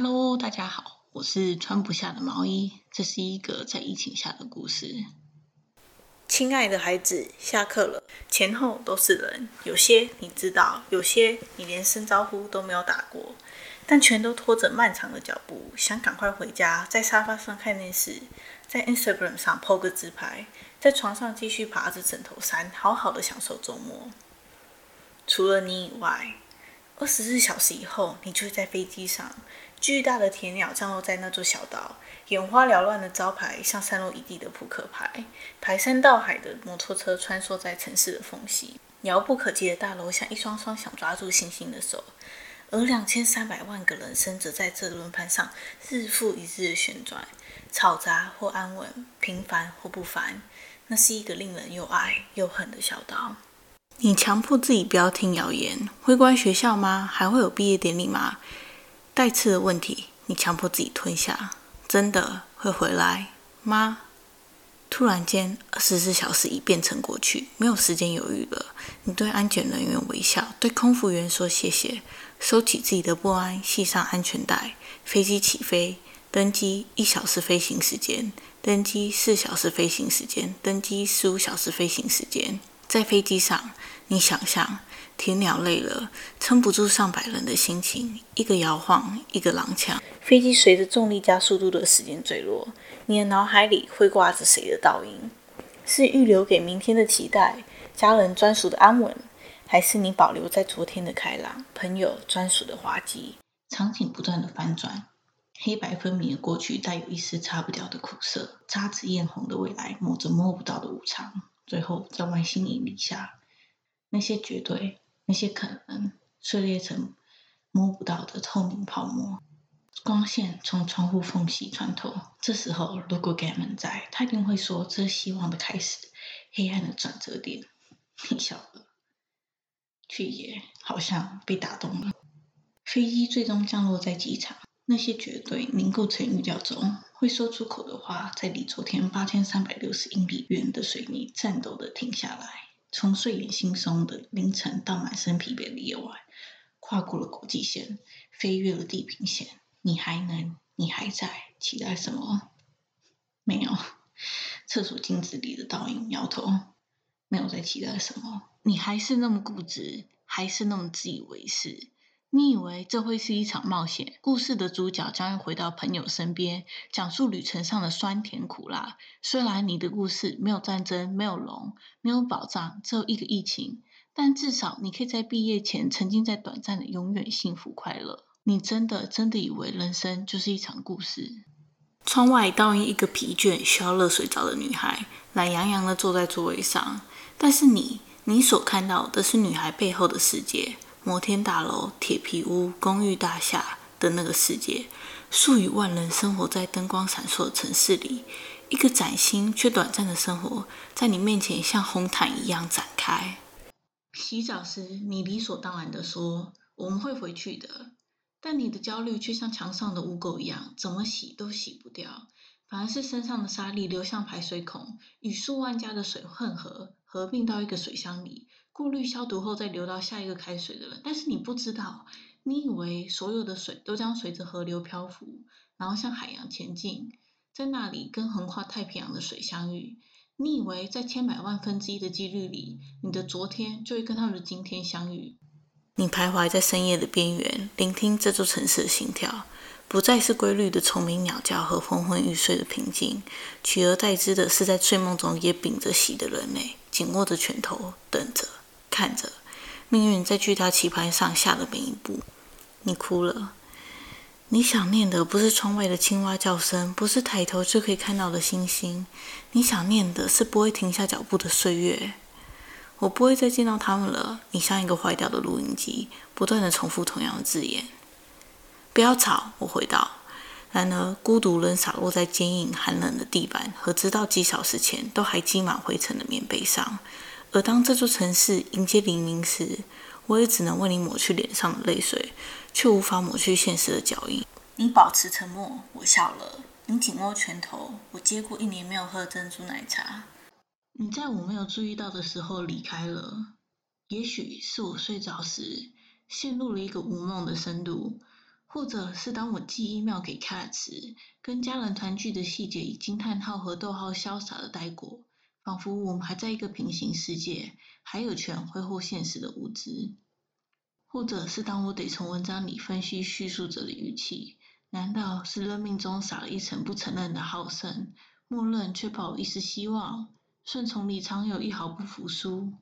Hello，大家好，我是穿不下的毛衣。这是一个在疫情下的故事。亲爱的孩子，下课了，前后都是人，有些你知道，有些你连声招呼都没有打过，但全都拖着漫长的脚步，想赶快回家，在沙发上看电视，在 Instagram 上 po 个自拍，在床上继续爬着枕头山，好好的享受周末。除了你以外。二十四小时以后，你就会在飞机上。巨大的铁鸟降落在那座小岛，眼花缭乱的招牌像散落一地的扑克牌，排山倒海的摩托车穿梭在城市的缝隙，遥不可及的大楼像一双双想抓住星星的手，而两千三百万个人生则在这轮盘上日复一日的旋转，嘈杂或安稳，平凡或不凡。那是一个令人又爱又恨的小岛。你强迫自己不要听谣言，会关学校吗？还会有毕业典礼吗？带刺的问题，你强迫自己吞下，真的会回来吗？突然间，二十四小时已变成过去，没有时间犹豫了。你对安检人员微笑，对空服员说谢谢，收起自己的不安，系上安全带。飞机起飞，登机一小时飞行时间，登机四小时飞行时间，登机十五小时飞行时间。在飞机上，你想象天鸟累了，撑不住上百人的心情，一个摇晃，一个踉跄，飞机随着重力加速度的时间坠落。你的脑海里会挂着谁的倒影？是预留给明天的期待，家人专属的安稳，还是你保留在昨天的开朗，朋友专属的滑稽？场景不断的翻转，黑白分明的过去带有一丝擦不掉的苦涩，姹紫艳红的未来抹着摸不到的无常。最后，在外星引力下，那些绝对，那些可能，碎裂成摸不到的透明泡沫。光线从窗户缝隙穿透。这时候，如果 Gammon 在，他一定会说：“这是希望的开始，黑暗的转折点。”你笑了，却也好像被打动了。飞机最终降落在机场。那些绝对凝固成语料中会说出口的话，在离昨天八千三百六十英里远的水泥颤抖的停下来。从睡眼惺忪的凌晨到满身疲惫的夜晚，跨过了国际线，飞越了地平线，你还能，你还在期待什么？没有。厕所镜子里的倒影摇头，没有在期待什么。你还是那么固执，还是那么自以为是。你以为这会是一场冒险？故事的主角将要回到朋友身边，讲述旅程上的酸甜苦辣。虽然你的故事没有战争，没有龙，没有保障，只有一个疫情，但至少你可以在毕业前沉浸在短暂的永远幸福快乐。你真的真的以为人生就是一场故事？窗外倒映一个疲倦、需要热水澡的女孩，懒洋洋的坐在座位上。但是你，你所看到的是女孩背后的世界。摩天大楼、铁皮屋、公寓大厦的那个世界，数以万人生活在灯光闪烁的城市里，一个崭新却短暂的生活，在你面前像红毯一样展开。洗澡时，你理所当然的说：“我们会回去的。”但你的焦虑却像墙上的污垢一样，怎么洗都洗不掉，反而是身上的沙粒流向排水孔，与数万家的水混合，合并到一个水箱里。过滤消毒后再流到下一个开水的人，但是你不知道，你以为所有的水都将随着河流漂浮，然后向海洋前进，在那里跟横跨太平洋的水相遇。你以为在千百万分之一的几率里，你的昨天就会跟他们的今天相遇。你徘徊在深夜的边缘，聆听这座城市的心跳，不再是规律的虫鸣鸟叫和昏昏欲睡的平静，取而代之的是在睡梦中也屏着息的人类，紧握着拳头，等着。看着命运在巨大棋盘上下的每一步，你哭了。你想念的不是窗外的青蛙叫声，不是抬头就可以看到的星星，你想念的是不会停下脚步的岁月。我不会再见到他们了。你像一个坏掉的录音机，不断的重复同样的字眼。不要吵，我回道。然而，孤独仍洒落在坚硬寒冷的地板和直到几小时前都还积满灰尘的棉被上。而当这座城市迎接黎明时，我也只能为你抹去脸上的泪水，却无法抹去现实的脚印。你保持沉默，我笑了。你紧握拳头，我接过一年没有喝珍珠奶茶。你在我没有注意到的时候离开了。也许是我睡着时陷入了一个无梦的深度。或者是当我寄 email 给 Cat 时，跟家人团聚的细节以惊叹号和逗号潇洒的带过，仿佛我们还在一个平行世界，还有权挥霍现实的无知。或者是当我得从文章里分析叙述者的语气，难道是生命中撒了一层不承认的好胜，默认却抱一丝希望，顺从里常有一毫不服输？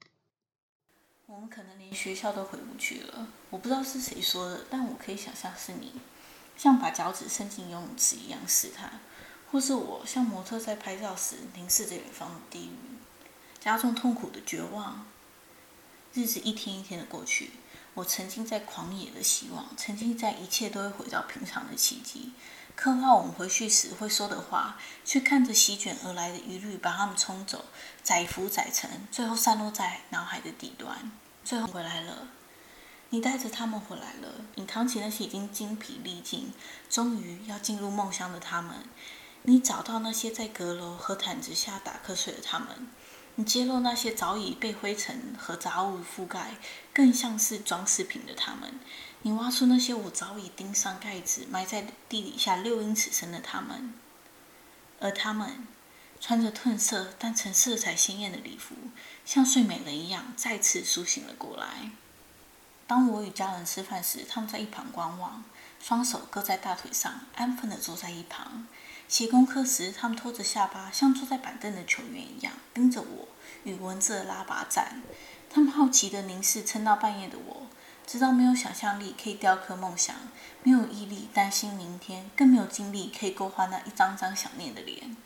我们可能连学校都回不去了。我不知道是谁说的，但我可以想象是你，像把脚趾伸进游泳池一样试探，或是我像模特在拍照时凝视着远方的地狱，加重痛苦的绝望。日子一天一天的过去，我沉浸在狂野的希望，沉浸在一切都会回到平常的奇迹，刻画我们回去时会说的话，却看着席卷而来的余律把它们冲走，载浮载沉，最后散落在脑海的底端。最后回来了，你带着他们回来了。你扛起那些已经精疲力尽、终于要进入梦乡的他们。你找到那些在阁楼和毯子下打瞌睡的他们。你揭露那些早已被灰尘和杂物覆盖、更像是装饰品的他们。你挖出那些我早已钉上盖子、埋在地底下六英尺深的他们。而他们。穿着褪色但呈色彩鲜艳的礼服，像睡美人一样再次苏醒了过来。当我与家人吃饭时，他们在一旁观望，双手搁在大腿上，安分地坐在一旁。写功课时，他们拖着下巴，像坐在板凳的球员一样，盯着我与文字的拉拔战。他们好奇地凝视撑到半夜的我，知道没有想象力可以雕刻梦想，没有毅力担心明天，更没有精力可以勾画那一张张想念的脸。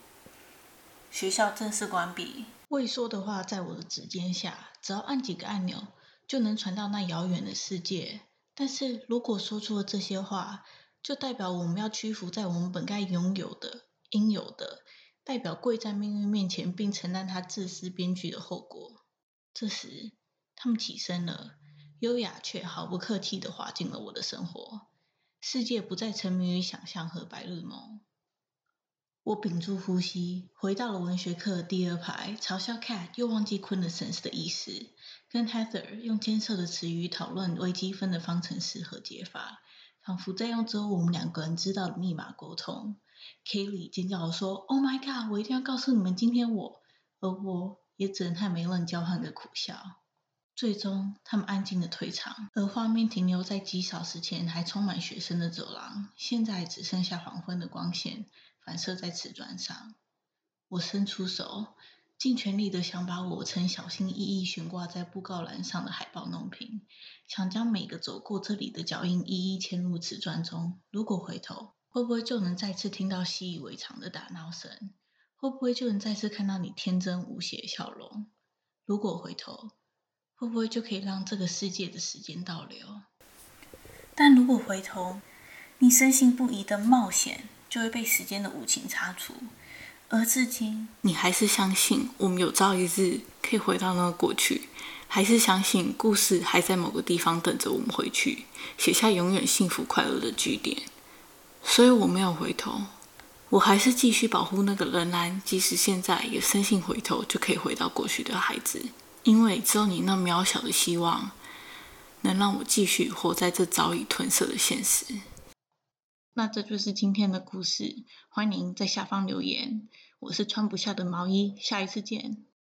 学校正式关闭。未说的话在我的指尖下，只要按几个按钮，就能传到那遥远的世界。但是如果说出了这些话，就代表我们要屈服在我们本该拥有的、应有的，代表跪在命运面前，并承担他自私编剧的后果。这时，他们起身了，优雅却毫不客气地滑进了我的生活。世界不再沉迷于想象和白日梦。我屏住呼吸，回到了文学课的第二排，嘲笑 Cat 又忘记昆的神的意思，跟 Heather 用艰涩的词语讨论微积分的方程式和解法，仿佛在用只有我们两个人知道的密码沟通。Kelly 尖叫说：“Oh my god！我一定要告诉你们，今天我……而我也只能和没人交换个苦笑。”最终，他们安静的退场，而画面停留在几小时前还充满学生的走廊，现在只剩下黄昏的光线。反射在瓷砖上，我伸出手，尽全力的想把我曾小心翼翼悬挂在布告栏上的海报弄平，想将每个走过这里的脚印一一嵌入瓷砖中。如果回头，会不会就能再次听到习以为常的打闹声？会不会就能再次看到你天真无邪的笑容？如果回头，会不会就可以让这个世界的时间倒流？但如果回头，你深信不疑的冒险。就会被时间的无情擦除，而至今，你还是相信我们有朝一日可以回到那个过去，还是相信故事还在某个地方等着我们回去，写下永远幸福快乐的句点。所以我没有回头，我还是继续保护那个仍然即使现在也深信回头就可以回到过去的孩子，因为只有你那渺小的希望，能让我继续活在这早已褪色的现实。那这就是今天的故事，欢迎在下方留言。我是穿不下的毛衣，下一次见。